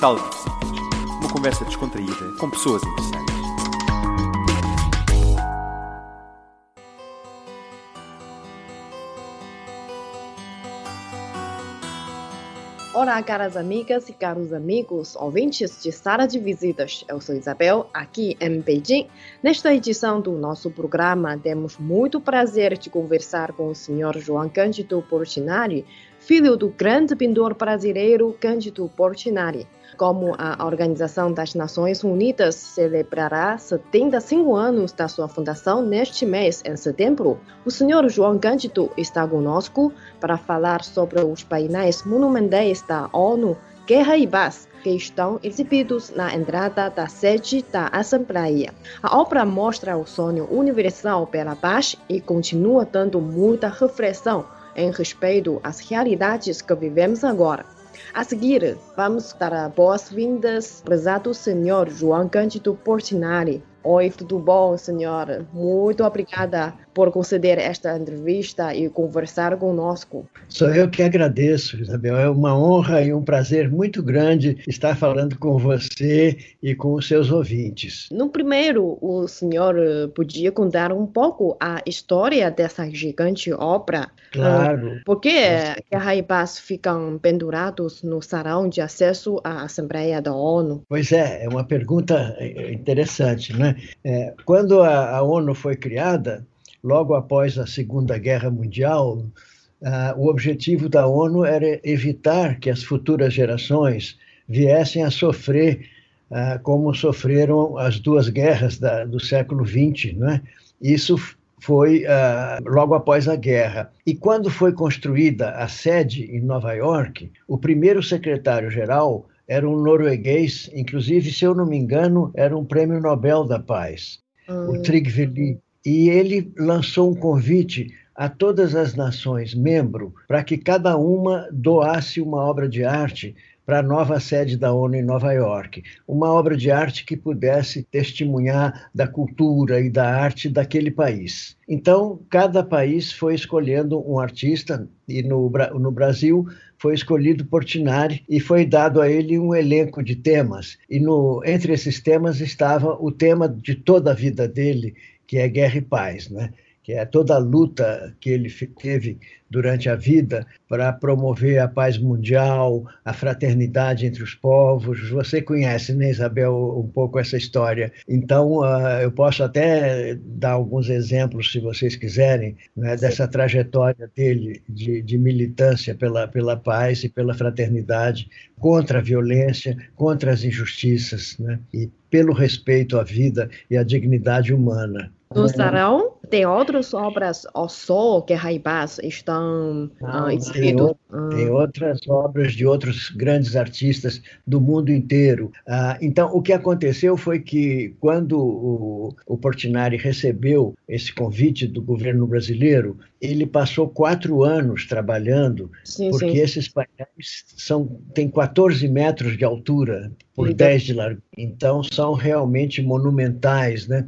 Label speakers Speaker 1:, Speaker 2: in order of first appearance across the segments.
Speaker 1: Sala de. Uma conversa descontraída com pessoas interessantes.
Speaker 2: Olá, caras amigas e caros amigos, ouvintes de Sala de Visitas. Eu sou Isabel, aqui em Beijing. Nesta edição do nosso programa, temos muito prazer de conversar com o Sr. João Cândido Portinari, filho do grande pintor brasileiro Cândido Portinari. Como a Organização das Nações Unidas celebrará 75 anos da sua fundação neste mês, em setembro, o Sr. João Cândido está conosco para falar sobre os painéis monumentais da ONU Guerra e Paz, que estão exibidos na entrada da sede da Assembleia. A obra mostra o sonho universal pela paz e continua dando muita reflexão em respeito às realidades que vivemos agora. A seguir, vamos dar boas-vindas ao prezado senhor João Cândido Portinari. Oi, tudo bom, senhor? Muito obrigada por conceder esta entrevista e conversar conosco.
Speaker 3: Sou eu que agradeço, Isabel. É uma honra e um prazer muito grande estar falando com você e com os seus ouvintes.
Speaker 2: No primeiro, o senhor podia contar um pouco a história dessa gigante obra?
Speaker 3: Claro.
Speaker 2: Por que e Paz ficam pendurados no salão de acesso à Assembleia da ONU?
Speaker 3: Pois é, é uma pergunta interessante, né? É, quando a, a ONU foi criada, logo após a Segunda Guerra Mundial, uh, o objetivo da ONU era evitar que as futuras gerações viessem a sofrer uh, como sofreram as duas guerras da, do século XX. Né? Isso foi uh, logo após a guerra. E quando foi construída a sede em Nova York, o primeiro secretário-geral era um norueguês, inclusive, se eu não me engano, era um prêmio Nobel da Paz, o
Speaker 2: Hum.
Speaker 3: Trygve E ele lançou um convite a todas as nações membro para que cada uma doasse uma obra de arte para a nova sede da ONU em Nova York, uma obra de arte que pudesse testemunhar da cultura e da arte daquele país. Então, cada país foi escolhendo um artista, e no, no Brasil foi escolhido Portinari e foi dado a ele um elenco de temas. E no, entre esses temas estava o tema de toda a vida dele, que é guerra e paz, né? Que é toda a luta que ele teve durante a vida para promover a paz mundial, a fraternidade entre os povos. Você conhece, né, Isabel, um pouco essa história. Então, ah, eu posso até dar alguns exemplos, se vocês quiserem, né, dessa trajetória dele de, de militância pela, pela paz e pela fraternidade, contra a violência, contra as injustiças, né, e pelo respeito à vida e à dignidade humana.
Speaker 2: No salão, tem outras obras, O Sol, Guerra e Paz, estão ah,
Speaker 3: tem
Speaker 2: exibidos.
Speaker 3: outro- Tem outras obras de outros grandes artistas do mundo inteiro. Ah, então, o que aconteceu foi que, quando o, o Portinari recebeu esse convite do governo brasileiro, ele passou quatro anos trabalhando,
Speaker 2: Sim,
Speaker 3: porque
Speaker 2: sim.
Speaker 3: esses painéis são, têm 14 metros de altura por
Speaker 2: Então-
Speaker 3: 10 de largura. Então, são realmente monumentais, né?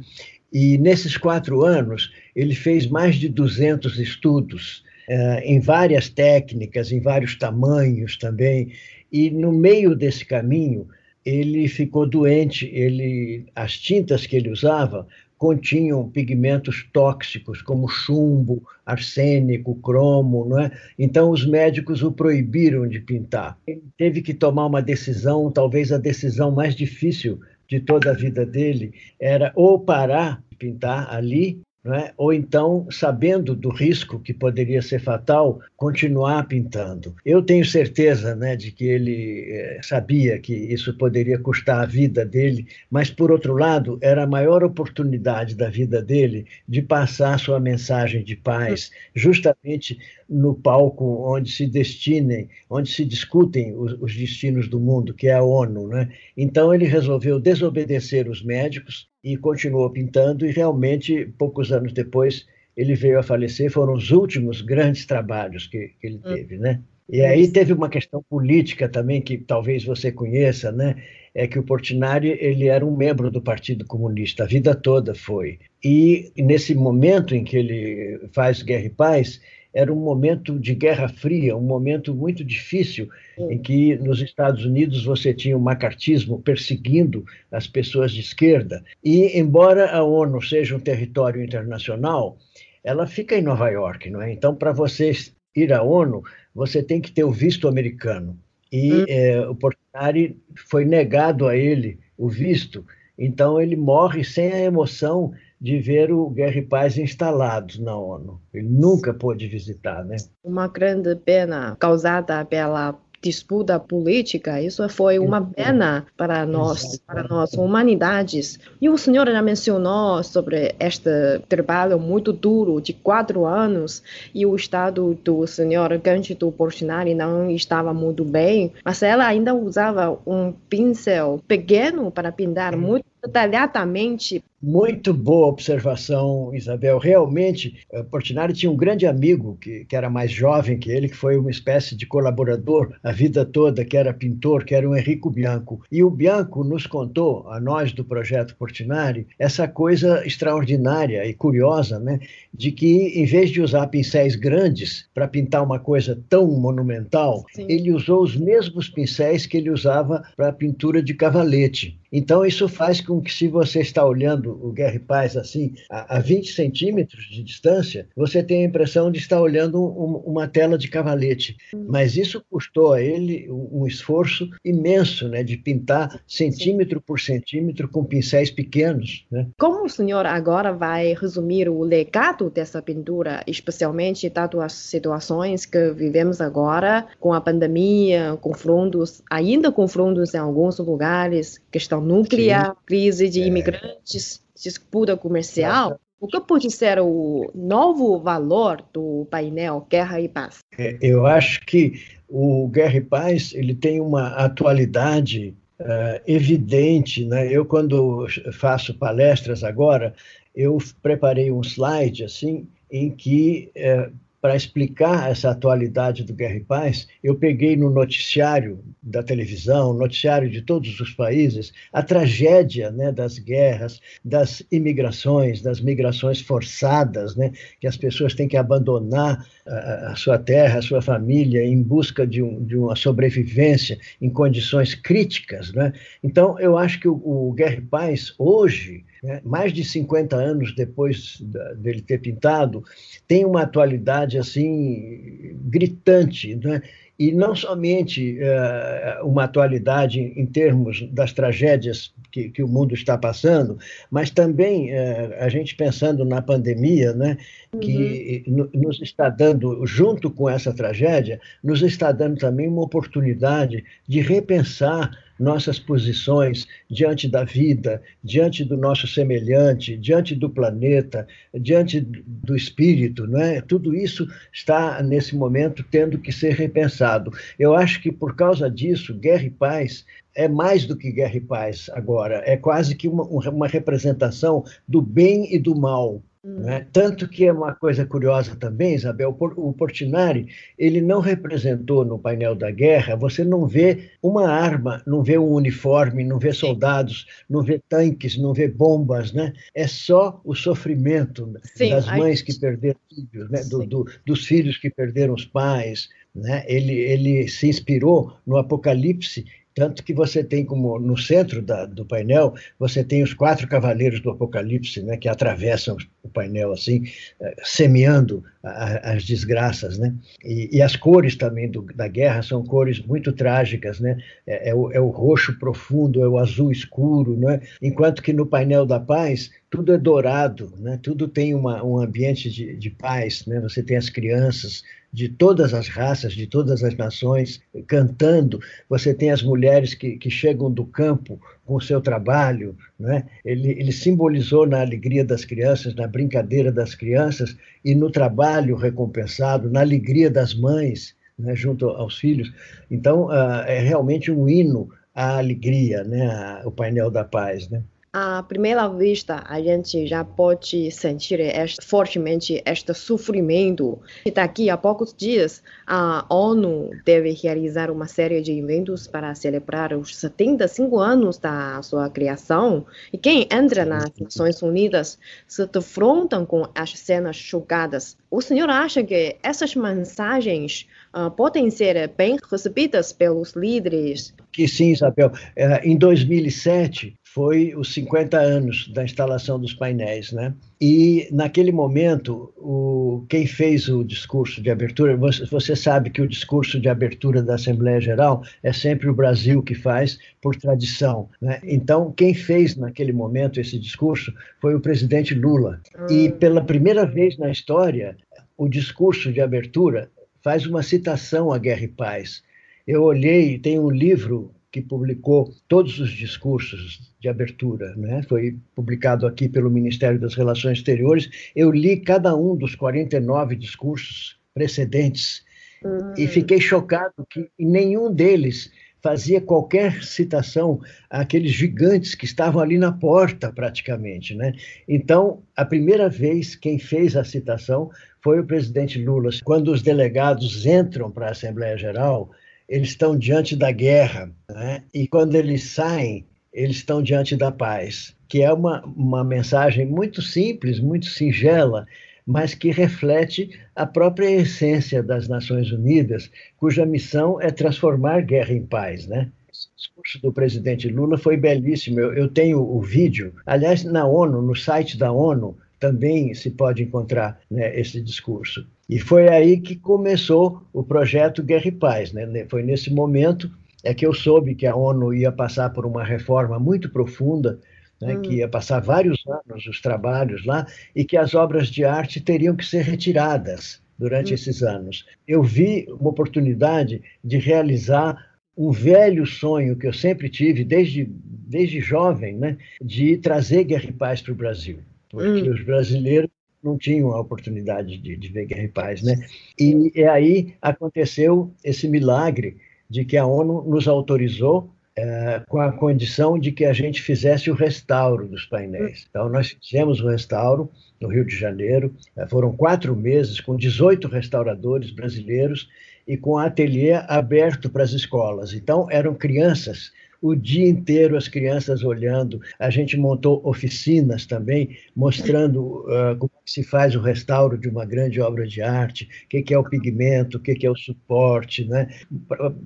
Speaker 3: E nesses quatro anos, ele fez mais de 200 estudos eh, em várias técnicas, em vários tamanhos também. E no meio desse caminho, ele ficou doente. Ele, as tintas que ele usava continham pigmentos tóxicos, como chumbo, arsênico, cromo, não é? Então os médicos o proibiram de pintar. Ele teve que tomar uma decisão, talvez a decisão mais difícil de toda a vida dele, era ou parar de pintar ali, não é? ou então, sabendo do risco que poderia ser fatal, continuar pintando. Eu tenho certeza né, de que ele eh, sabia que isso poderia custar a vida dele, mas, por outro lado, era a maior oportunidade da vida dele de passar sua mensagem de paz, justamente no palco onde se destinem, onde se discutem os, os destinos do mundo, que é a ONU. Né? Então, ele resolveu desobedecer os médicos e continuou pintando, e realmente, poucos anos depois, ele veio a falecer. Foram os últimos grandes trabalhos que, que ele teve, né? E aí teve uma questão política também que talvez você conheça, né? É que o Portinari ele era um membro do Partido Comunista, a vida toda foi. E nesse momento em que ele faz Guerra e Paz, era um momento de Guerra Fria, um momento muito difícil, em que nos Estados Unidos você tinha o macartismo perseguindo as pessoas de esquerda. E, embora a ONU seja um território internacional, ela fica em Nova York, não é? Então, para você ir à ONU, você tem que ter o visto americano. E hum. é, o Portinari foi negado a ele o visto, então ele morre sem a emoção de ver o Guerra e Paz instalados na ONU. Ele nunca pôde visitar, né?
Speaker 2: Uma grande pena causada pela disputa política, isso foi uma pena para nós, para nós humanidades. E o senhor já mencionou sobre este trabalho muito duro de quatro anos e o estado do senhor Cândido Portinari não estava muito bem, mas ela ainda usava um pincel pequeno para pintar muito detalhadamente
Speaker 3: muito boa observação, Isabel. Realmente, eh, Portinari tinha um grande amigo que, que era mais jovem que ele, que foi uma espécie de colaborador a vida toda, que era pintor, que era o Enrico Bianco. E o Bianco nos contou, a nós do projeto Portinari, essa coisa extraordinária e curiosa, né, de que em vez de usar pincéis grandes para pintar uma coisa tão monumental, Sim. ele usou os mesmos pincéis que ele usava para a pintura de cavalete. Então, isso faz com que, se você está olhando o Guerra e Paz assim, a, 20 centímetros de distância, você tenha a impressão de estar olhando um, uma tela de cavalete. Mas isso custou a ele um, esforço imenso, né, de pintar centímetro por centímetro com pincéis pequenos. Né?
Speaker 2: Como o senhor agora vai resumir o legado dessa pintura, especialmente dado as situações que vivemos agora, com a pandemia, confrontos, ainda confrontos em alguns lugares, questão nuclear, Sim. crise de é. Disputa comercial. O que pode ser o novo valor do painel Guerra e Paz?
Speaker 3: É, eu acho que o Guerra e Paz ele tem uma atualidade uh, evidente. Né? Eu, quando faço palestras agora, eu preparei um slide assim em que uh, para explicar essa atualidade do Guerra e Paz, eu peguei no noticiário da televisão, noticiário de todos os países, a tragédia né, das guerras, das imigrações, das migrações forçadas, né, que as pessoas têm que abandonar a, a sua terra, a sua família, em busca de, um, de, uma sobrevivência em condições críticas. Né? Então, eu acho que o, o Guerra e Paz, hoje, né, mais de 50 anos depois da, dele ter pintado, tem uma atualidade assim gritante, né? e não somente uh, uma atualidade em termos das tragédias que, que o mundo está passando, mas também uh, a gente pensando na pandemia, né, que uhum. nos está dando, junto com essa tragédia, nos está dando também uma oportunidade de repensar nossas posições diante da vida, diante do nosso semelhante, diante do planeta, diante do espírito, não é? Tudo isso está nesse momento tendo que ser repensado. Eu acho que por causa disso, Guerra e Paz é mais do que Guerra e Paz agora, é quase que uma, uma representação do bem e do mal né? Tanto que é uma coisa curiosa também, Isabel, o Portinari, ele não representou no painel da guerra, você não vê uma arma, não vê um uniforme, não vê soldados, não vê tanques, não vê bombas, né? É só o sofrimento Sim, das mães que perderam filhos, né? do, do, dos filhos que perderam os pais, né? Ele, ele se inspirou no Apocalipse tanto que você tem como no centro da, do painel, você tem os quatro cavaleiros do Apocalipse, né, que atravessam o painel assim, eh, semeando a, as desgraças, né? E, e as cores também do, da guerra são cores muito trágicas, né? É, é, o, é, o, roxo profundo, é o azul escuro, né? Enquanto que no painel da paz tudo é dourado, né? Tudo tem uma, um ambiente de, de paz, né? Você tem as crianças de todas as raças, de todas as nações, cantando. Você tem as mulheres que, que chegam do campo com o seu trabalho. Né? Ele, ele simbolizou na alegria das crianças, na brincadeira das crianças e no trabalho recompensado, na alegria das mães né, junto aos filhos. Então, uh, é realmente um hino à alegria, né, o painel da paz. Né?
Speaker 2: À primeira vista, a gente já pode sentir este, fortemente este sofrimento. E daqui a poucos dias, a ONU deve realizar uma série de eventos para celebrar os 75 anos da sua criação. E quem entra nas Nações Unidas se defrontam com as cenas chocadas. O senhor acha que essas mensagens uh, podem ser bem recebidas pelos líderes?
Speaker 3: Que sim, Isabel. É, em 2007, foi os 50 anos da instalação dos painéis, né? E naquele momento, o, quem fez o discurso de abertura, você, você, sabe que o discurso de abertura da Assembleia Geral é sempre o Brasil que faz por tradição, né? Então, quem fez naquele momento esse discurso foi o presidente Lula. E pela primeira vez na história, o discurso de abertura faz uma citação à Guerra e Paz. Eu olhei, tem um livro que publicou todos os discursos de abertura, né? foi publicado aqui pelo Ministério das Relações Exteriores. Eu li cada um dos 49 discursos precedentes uhum. e fiquei chocado que nenhum deles fazia qualquer citação àqueles gigantes que estavam ali na porta, praticamente. Né? Então, a primeira vez quem fez a citação foi o presidente Lula. Quando os delegados entram para a Assembleia Geral, eles estão diante da guerra, né? e quando eles saem, eles estão diante da paz, que é uma, uma mensagem muito simples, muito singela, mas que reflete a própria essência das Nações Unidas, cuja missão é transformar guerra em paz, né? O discurso do presidente Lula foi belíssimo. Eu, eu tenho o vídeo. Aliás, na ONU, no site da ONU, também se pode encontrar né, esse discurso. E foi aí que começou o projeto Guerra e Paz. Né? Foi nesse momento é que eu soube que a ONU ia passar por uma reforma muito profunda, né, hum. que ia passar vários anos os trabalhos lá, e que as obras de arte teriam que ser retiradas durante hum. esses anos. Eu vi uma oportunidade de realizar um velho sonho que eu sempre tive, desde, desde jovem, né, de trazer guerra e paz para o Brasil porque hum. os brasileiros não tinham a oportunidade de, de ver Guerra e Paz, né? E, e, aí aconteceu esse milagre de que a ONU nos autorizou é, com a condição de que a gente fizesse o restauro dos painéis. Então, nós fizemos o restauro no Rio de Janeiro, é, foram quatro meses com 18 restauradores brasileiros e com ateliê aberto para as escolas. Então, eram crianças o dia inteiro as crianças olhando. A gente montou oficinas também, mostrando uh, como se faz o restauro de uma grande obra de arte, o que, que, é o pigmento, o que, que, é o suporte, né?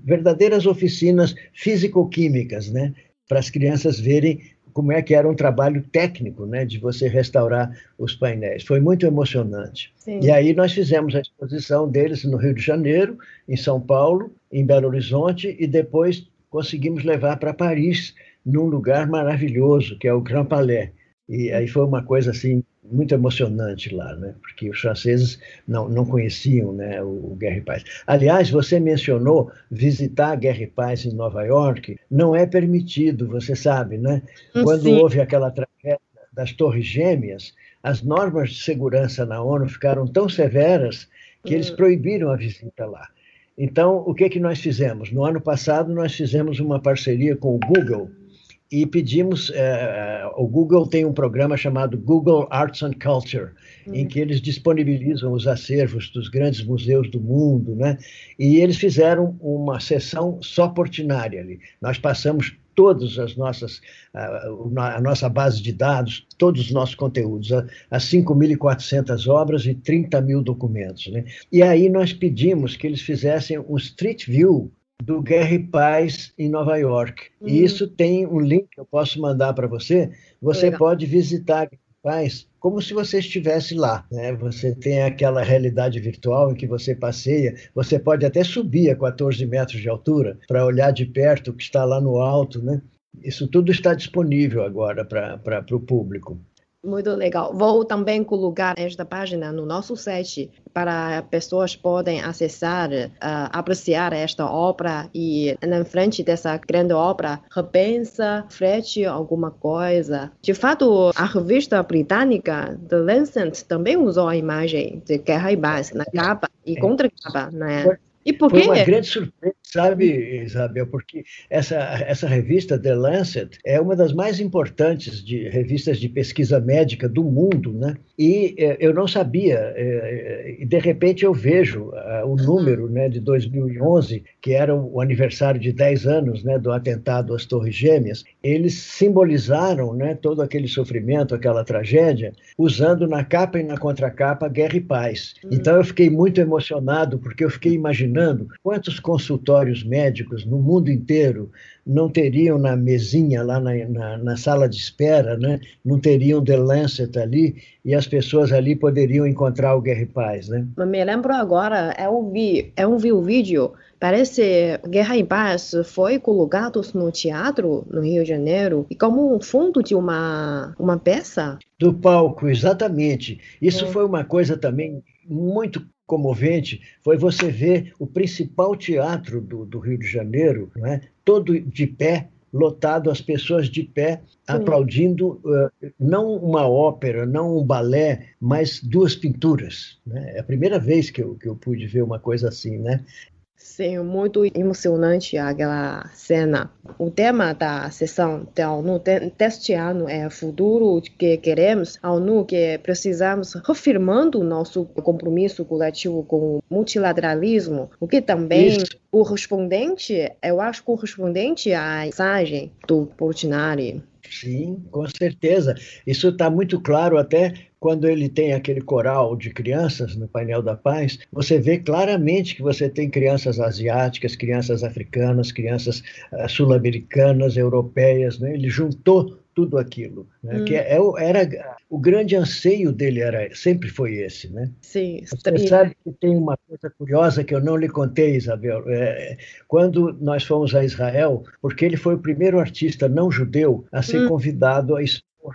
Speaker 3: verdadeiras oficinas físico-químicas, né? para as crianças verem como é que era um trabalho técnico, né, de você restaurar os painéis. Foi muito emocionante. Sim. E aí nós fizemos a exposição deles no Rio de Janeiro, em São Paulo, em Belo Horizonte e depois conseguimos levar para Paris, num lugar maravilhoso, que é o Grand Palais. E aí foi uma coisa assim muito emocionante lá, né? Porque os franceses não, não conheciam, né, o, o Guerra e Paz. Aliás, você mencionou visitar Guerra e Paz em Nova York, não é permitido, você sabe, né? Hum, Quando Sim. houve aquela tragédia das Torres Gêmeas, as normas de segurança na ONU ficaram tão severas que eles hum. proibiram a visita lá. Então, o que, que nós fizemos? No ano passado, nós fizemos uma parceria com o Google e pedimos. É, o Google tem um programa chamado Google Arts and Culture, uhum. em que eles disponibilizam os acervos dos grandes museus do mundo, né? E eles fizeram uma sessão só portinária ali. Nós passamos todas as nossas, a, a nossa base de dados, todos os nossos conteúdos, as 5.400 obras e 30 mil documentos. Né? E aí nós pedimos que eles fizessem um Street View do Guerra e Paz em Nova York. Hum. E isso tem um link que eu posso mandar para você. Você Legal. pode visitar Paz como se você estivesse lá. Né? Você tem aquela realidade virtual em que você passeia, você pode até subir a 14 metros de altura para olhar de perto o que está lá no alto. Né? Isso tudo está disponível agora para o público.
Speaker 2: Muito legal. Vou também colocar esta página no nosso site para pessoas podem acessar, uh, apreciar esta obra e na frente dessa grande obra repensa, frete alguma coisa. De fato, a revista britânica The Lancet também usou a imagem de guerra e paz na capa e contra capa, né? E por quê?
Speaker 3: Foi uma grande surpresa, sabe, Isabel, porque essa, essa revista, The Lancet, é uma das mais importantes de revistas de pesquisa médica do mundo, né? E é, eu não sabia, é, e de repente eu vejo uh, o número né, de 2011, que era o aniversário de 10 anos né, do atentado às Torres Gêmeas, eles simbolizaram né, todo aquele sofrimento, aquela tragédia, usando na capa e na contracapa Guerra e Paz. Hum. Então eu fiquei muito emocionado, porque eu fiquei imaginando quantos consultórios médicos no mundo inteiro não teriam na mesinha, lá na, na, na, sala de espera, né? não teriam The Lancet ali, e as pessoas ali poderiam encontrar o Guerra e Paz. Né?
Speaker 2: Me lembro agora, eu vi, eu vi o vídeo, parece Guerra e Paz foi colocado no teatro no Rio de Janeiro, e como um fundo de uma, uma peça.
Speaker 3: Do palco, exatamente. Isso é. foi uma coisa também muito comovente foi você ver o principal teatro do, do Rio de Janeiro, né, todo de pé, lotado, as pessoas de pé, Sim. aplaudindo uh, não uma ópera, não um balé, mas duas pinturas. Né? É a primeira vez que eu, que eu pude ver uma coisa assim. Né?
Speaker 2: Sim, muito emocionante aquela cena. O tema da sessão da ONU deste ano é futuro que queremos, a ONU que precisamos, reafirmando nosso compromisso coletivo com o multilateralismo, o que também Isso. Correspondente, eu acho correspondente à mensagem do Portinari.
Speaker 3: Sim, com certeza. Isso está muito claro até quando ele tem aquele coral de crianças no painel da paz, você vê claramente que você tem crianças asiáticas, crianças africanas, crianças uh, sul-americanas, europeias, né? Ele juntou tudo aquilo, né? hum. que é, é era o grande anseio dele era sempre foi esse, né?
Speaker 2: Sim.
Speaker 3: Você sabe que tem uma coisa curiosa que eu não lhe contei, Isabel. É, quando nós fomos a Israel, porque ele foi o primeiro artista não judeu a ser hum. convidado a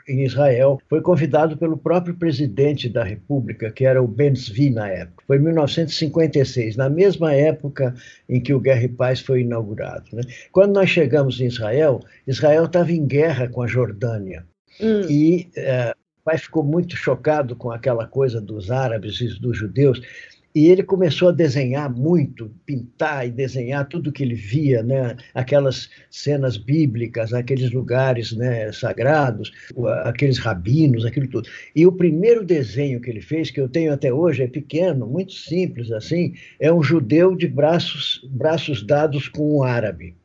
Speaker 3: em Israel, foi convidado pelo próprio presidente da República, que era o Ben Zvi na época. Foi em 1956, na mesma época em que o Guerra e Paz foi inaugurado. Né? Quando nós chegamos em Israel, Israel estava em guerra com a Jordânia. Hum. E é, o pai ficou muito chocado com aquela coisa dos árabes e dos judeus. E ele começou a desenhar muito, pintar e desenhar tudo que ele via, né? aquelas cenas bíblicas, aqueles lugares né, sagrados, aqueles rabinos, aquilo tudo. E o primeiro desenho que ele fez, que eu tenho até hoje, é pequeno, muito simples assim, é um judeu de braços, braços dados com um árabe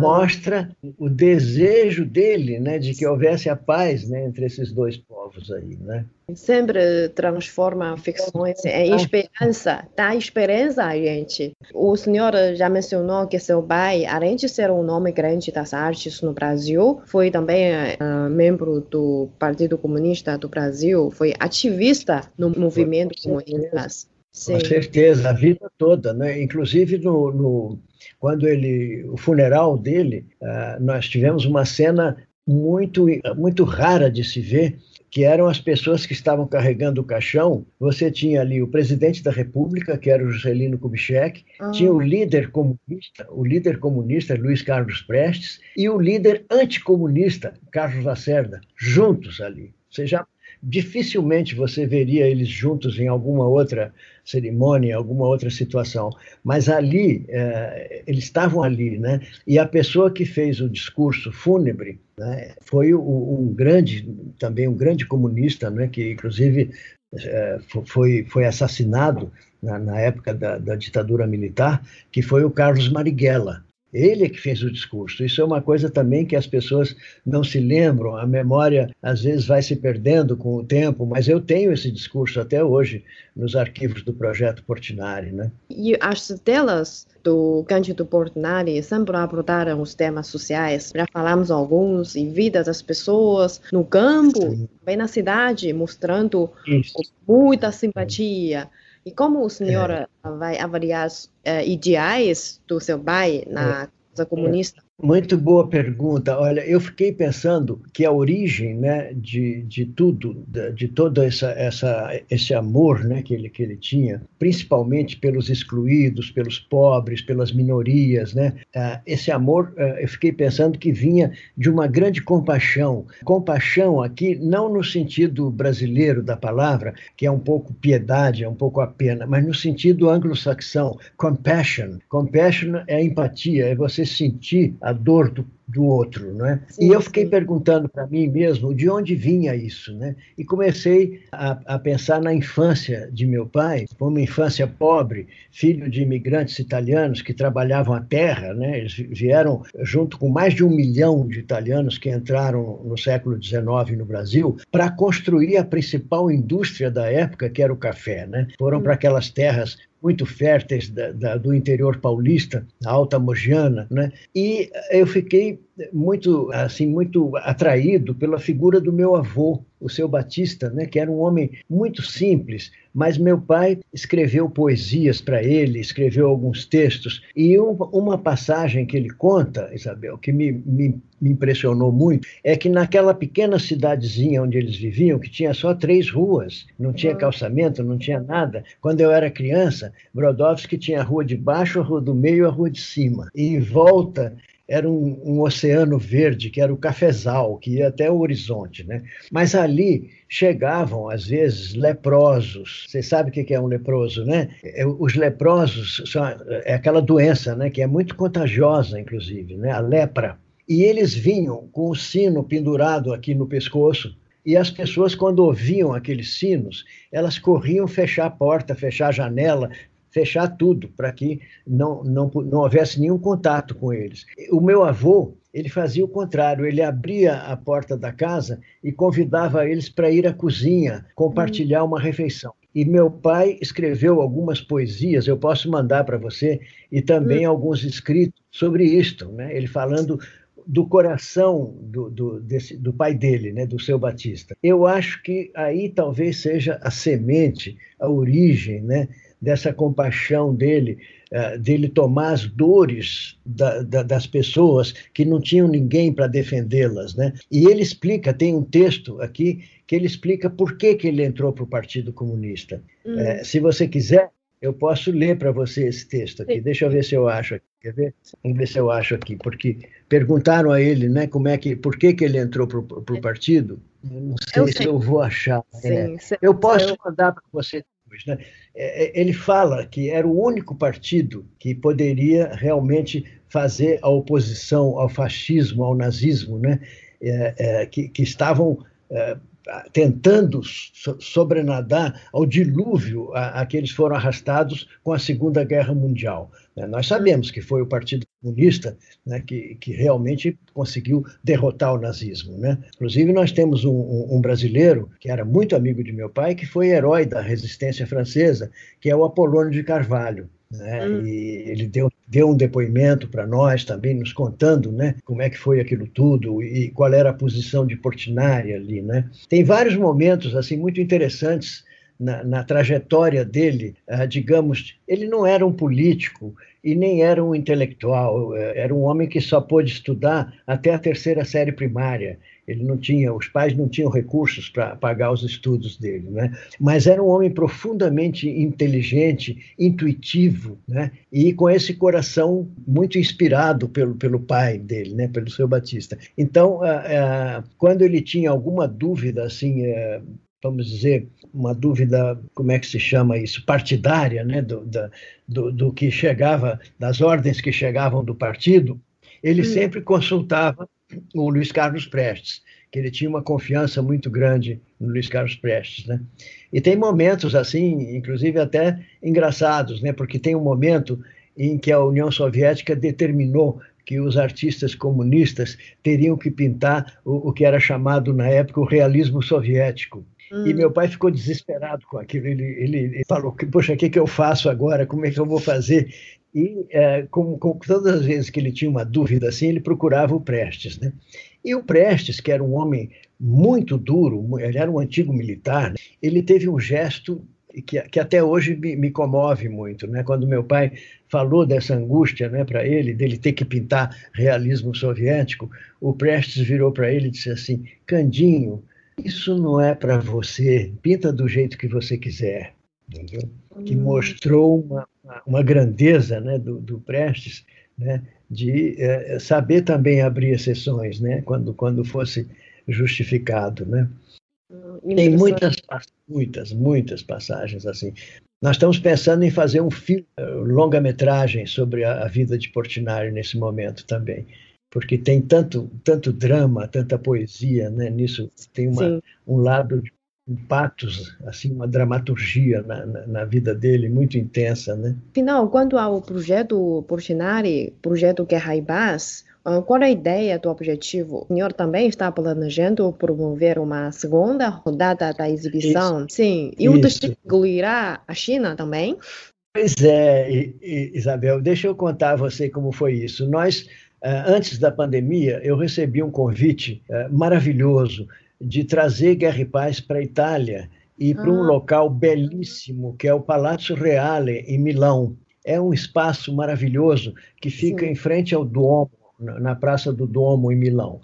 Speaker 3: mostra o desejo dele, né, de que houvesse a paz, né, entre esses dois povos aí, né?
Speaker 2: Sempre transforma ficções em esperança, dá esperança a gente. O senhor já mencionou que seu pai, além de ser um nome grande das artes no Brasil, foi também uh, membro do Partido Comunista do Brasil, foi ativista no movimento comunista.
Speaker 3: Sim. Com certeza, a vida toda, né? Inclusive no, no quando ele, o funeral dele, uh, nós tivemos uma cena muito, muito rara de se ver, que eram as pessoas que estavam carregando o caixão. Você tinha ali o presidente da República, que era o Juscelino Kubitschek, ah. tinha o líder comunista, o líder comunista Luiz Carlos Prestes e o líder anticomunista Carlos Lacerda, juntos ali. Você já dificilmente você veria eles juntos em alguma outra cerimônia, alguma outra situação. Mas ali, é, eles estavam ali, né? E a pessoa que fez o discurso fúnebre né, foi um grande, também um grande comunista, né? Que inclusive é, foi, foi assassinado na, na época da, da ditadura militar, que foi o Carlos Marighella. Ele é que fez o discurso. Isso é uma coisa também que as pessoas não se lembram. A memória às vezes vai se perdendo com o tempo, mas eu tenho esse discurso até hoje nos arquivos do projeto Portinari, né?
Speaker 2: E as telas do Cândido Portinari sempre abordaram os temas sociais. Já falamos alguns em vida das pessoas no campo, bem na cidade, mostrando Isso. muita simpatia. E como o senhor é. vai avaliar os uh, ideais do seu pai na é. comunista?
Speaker 3: Muito boa pergunta. Olha, eu fiquei pensando que a origem né, de, de tudo, de, de todo essa, essa, esse amor né, que, ele, que ele tinha, principalmente pelos excluídos, pelos pobres, pelas minorias, né, uh, esse amor, uh, eu fiquei pensando que vinha de uma grande compaixão. Compaixão aqui, não no sentido brasileiro da palavra, que é um pouco piedade, é um pouco a pena, mas no sentido anglo-saxão, compassion. Compassion é empatia, é você sentir a a dor do, do outro, é? Sim, e eu fiquei sim. perguntando para mim mesmo de onde vinha isso, né? E comecei a, a, pensar na infância de meu pai, uma infância pobre, filho de imigrantes italianos que trabalhavam a terra, né? Eles vieram junto com mais de um milhão de italianos que entraram no século XIX no Brasil para construir a principal indústria da época, que era o café, né? Foram hum. para aquelas terras muito férteis da, da, do interior paulista, a Alta Mogiana, né? E eu fiquei muito assim muito atraído pela figura do meu avô, o seu Batista, né, que era um homem muito simples, mas meu pai escreveu poesias para ele, escreveu alguns textos e uma passagem que ele conta, Isabel, que me, me, me impressionou muito, é que naquela pequena cidadezinha onde eles viviam, que tinha só três ruas, não tinha calçamento, não tinha nada. Quando eu era criança, Brodowski tinha a rua de baixo, a rua do meio, a rua de cima. E em volta era um, um, oceano verde, que era o cafezal, que ia até o horizonte. Né? Mas ali chegavam, às vezes, leprosos. Você sabe o que é um leproso, né? É, os leprosos são, é aquela doença né, que é muito contagiosa, inclusive, né? a lepra. E eles vinham com o sino pendurado aqui no pescoço, e as pessoas, quando ouviam aqueles sinos, elas corriam fechar a porta, fechar a janela, fechar tudo para que não, não, não houvesse nenhum contato com eles. O meu avô, ele fazia o contrário, ele abria a porta da casa e convidava eles para ir à cozinha, compartilhar uma refeição. E meu pai escreveu algumas poesias, eu posso mandar para você, e também hum. alguns escritos sobre isto, né? ele falando do coração do, do, desse, do pai dele, né, do seu Batista. Eu acho que aí talvez seja a semente, a origem né, dessa compaixão dele, uh, dele tomar as dores da, da, das pessoas que não tinham ninguém para defendê-las. Né? E ele explica, tem um texto aqui que ele explica por que, que ele entrou para o Partido Comunista. Hum. Uh, se você quiser, eu posso ler para você esse texto aqui. Sim. Deixa eu ver se eu acho aqui. Quer ver? Vamos ver se eu acho aqui, porque perguntaram a ele, né, como é que, por que, que ele entrou para o partido. Eu não sei, eu se eu vou achar. Sim, é. Eu posso mandar para você né? É, é, ele fala que era o único partido que poderia realmente fazer a oposição ao fascismo, ao nazismo, né? É, é, que, que, estavam é, tentando sobrenadar ao dilúvio a, a, que eles foram arrastados com a Segunda Guerra Mundial. Né? Nós sabemos que foi o Partido Comunista né, que, que realmente conseguiu derrotar o nazismo. Né? Inclusive, nós temos um, um, um, brasileiro que era muito amigo de meu pai, que foi herói da resistência francesa, que é o Apolônio de Carvalho. Né? Hum. E ele deu, deu um depoimento para nós também, nos contando né, como é que foi aquilo tudo e qual era a posição de Portinari ali. Né? Tem vários momentos assim muito interessantes na, na, trajetória dele, uh, digamos, ele não era um político e nem era um intelectual, eh, era um homem que só pôde estudar até a terceira série primária. Ele não tinha, os pais não tinham recursos para pagar os estudos dele, né? Mas era um homem profundamente inteligente, intuitivo, né? E com esse coração muito inspirado pelo, pelo pai dele, né? Pelo seu Batista. Então, quando ele tinha alguma dúvida, assim, uh, vamos dizer, uma dúvida, como é que se chama isso, partidária, né, do, da, do, do, que chegava, das ordens que chegavam do partido, ele hum. sempre consultava o Luiz Carlos Prestes, que ele tinha uma confiança muito grande no Luiz Carlos Prestes, né? E tem momentos assim, inclusive até engraçados, né? Porque tem um momento em que a União Soviética determinou que os artistas comunistas teriam que pintar o, o que era chamado na época o realismo soviético. Hum. E meu pai ficou desesperado com aquilo. Ele, ele, ele falou: Poxa, o que, que eu faço agora? Como é que eu vou fazer? E é, com, com, todas as vezes que ele tinha uma dúvida assim, ele procurava o Prestes. Né? E o Prestes, que era um homem muito duro, ele era um antigo militar, né? ele teve um gesto que, que até hoje me, me, comove muito. Né? Quando meu pai falou dessa angústia né, para ele, dele ter que pintar realismo soviético, o Prestes virou para ele e disse assim: Candinho, isso não é para você, pinta do jeito que você quiser. Entendeu? Que hum. mostrou uma, uma grandeza né, do, do Prestes, né, de é, saber também abrir exceções, né, quando, quando fosse justificado. Né? Hum, Tem muitas, muitas, muitas passagens assim. Nós estamos pensando em fazer um filme, longa-metragem sobre a, a, vida de Portinari nesse momento também, porque tem tanto, tanto drama, tanta poesia, né? Nisso tem uma, um lado de um patos, assim, uma dramaturgia na, na, na, vida dele muito intensa, né?
Speaker 2: Afinal, quanto ao projeto Portinari, projeto Guerra e Paz, ah, qual é a ideia do objetivo? O senhor também está planejando promover uma segunda rodada da exibição? Isso. Sim. E o destino incluirá a China também?
Speaker 3: Pois é, Isabel, deixa eu contar a você como foi isso. Nós, ah, antes da pandemia, eu recebi um convite ah, maravilhoso de trazer Guerra e Paz para a Itália e para um local belíssimo, que é o Palazzo Reale, em Milão. É um espaço maravilhoso que fica Sim. em frente ao Duomo, na Praça do Domo, em Milão.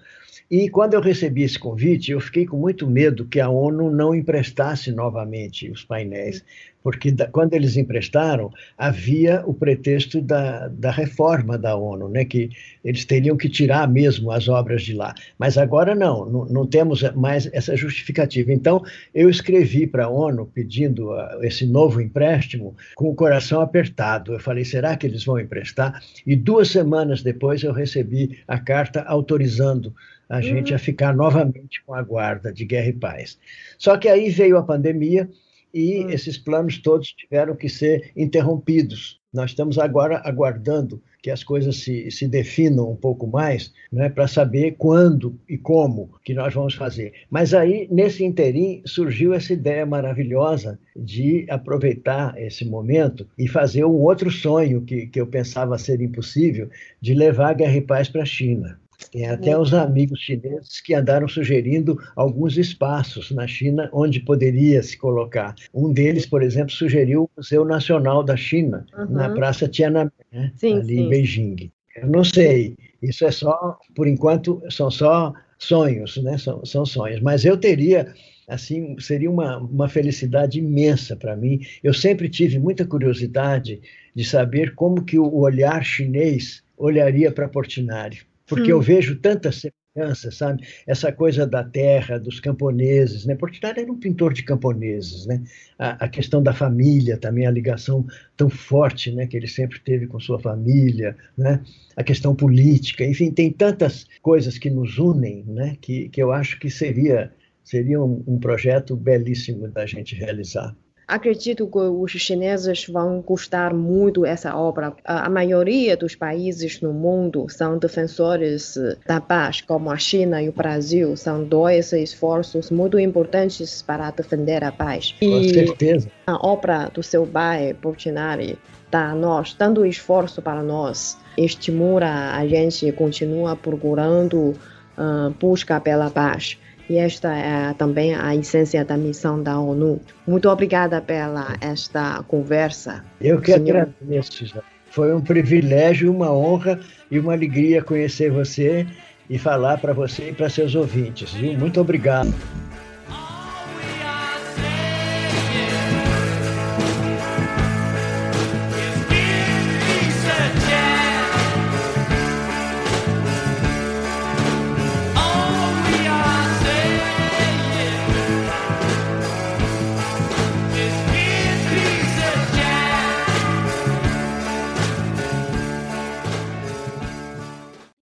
Speaker 3: E quando eu recebi esse convite, eu fiquei com muito medo que a ONU não emprestasse novamente os painéis, porque da, quando eles emprestaram, havia o pretexto da, da reforma da ONU, né, que eles teriam que tirar mesmo as obras de lá. Mas agora não, não, não temos mais essa justificativa. Então, eu escrevi para a ONU pedindo uh, esse novo empréstimo com o coração apertado. Eu falei, será que eles vão emprestar? E duas semanas depois eu recebi a carta autorizando a gente uhum. a ficar novamente com a guarda de guerra e paz. Só que aí veio a pandemia e uhum. esses planos todos tiveram que ser interrompidos. Nós estamos agora aguardando que as coisas se, se definam um pouco mais, né, para saber quando e como que nós vamos fazer. Mas aí, nesse interim, surgiu essa ideia maravilhosa de aproveitar esse momento e fazer um outro sonho que, que eu pensava ser impossível, de levar a Guerra e Paz para a China. Tem até os amigos chineses que andaram sugerindo alguns espaços na China onde poderia se colocar. Um deles, por exemplo, sugeriu o Museu Nacional da China, uhum. na Praça Tiananmen, né? sim, ali sim. em Beijing. Eu não sei, isso é só, por enquanto, são só sonhos, né? São, são sonhos. Mas eu teria, assim, seria uma, uma felicidade imensa para mim. Eu sempre tive muita curiosidade de saber como que o olhar chinês olharia para Portinari porque hum. eu vejo tantas semelhanças, sabe? Essa coisa da terra, dos camponeses, né? Portinari era um pintor de camponeses, né? A, a, questão da família também, a ligação tão forte, né? Que ele sempre teve com sua família, né? A questão política, enfim, tem tantas coisas que nos unem, né? Que, que eu acho que seria seria um, um projeto belíssimo da gente realizar.
Speaker 2: Acredito que os chineses vão gostar muito dessa obra. A maioria dos países no mundo são defensores da paz, como a China e o Brasil. São dois esforços muito importantes para defender a paz.
Speaker 3: E Com certeza.
Speaker 2: A obra do seu pai, Portinari, dá a nós tanto esforço para nós, estimula a gente continuar procurando uh, busca pela paz. E esta é também a essência da missão da ONU. Muito obrigada pela esta conversa.
Speaker 3: Eu que senhor. agradeço. Foi um privilégio, uma honra e uma alegria conhecer você e falar para você e para seus ouvintes. Viu? Muito obrigado.